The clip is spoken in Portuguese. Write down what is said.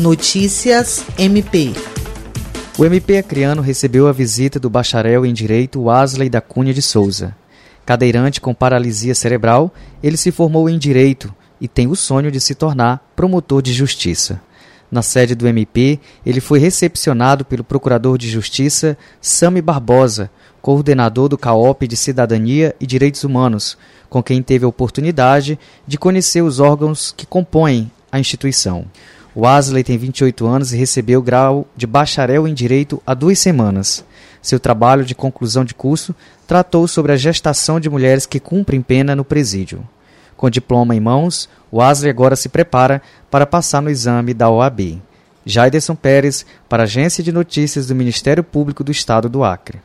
Notícias MP. O MP Acreano recebeu a visita do bacharel em Direito Wesley da Cunha de Souza. Cadeirante com paralisia cerebral, ele se formou em Direito e tem o sonho de se tornar promotor de justiça. Na sede do MP, ele foi recepcionado pelo Procurador de Justiça Sami Barbosa, coordenador do CAOP de Cidadania e Direitos Humanos, com quem teve a oportunidade de conhecer os órgãos que compõem a instituição. O Asley tem 28 anos e recebeu o grau de bacharel em Direito há duas semanas. Seu trabalho de conclusão de curso tratou sobre a gestação de mulheres que cumprem pena no presídio. Com diploma em mãos, o Asley agora se prepara para passar no exame da OAB. Jaiderson Pérez, para a Agência de Notícias do Ministério Público do Estado do Acre.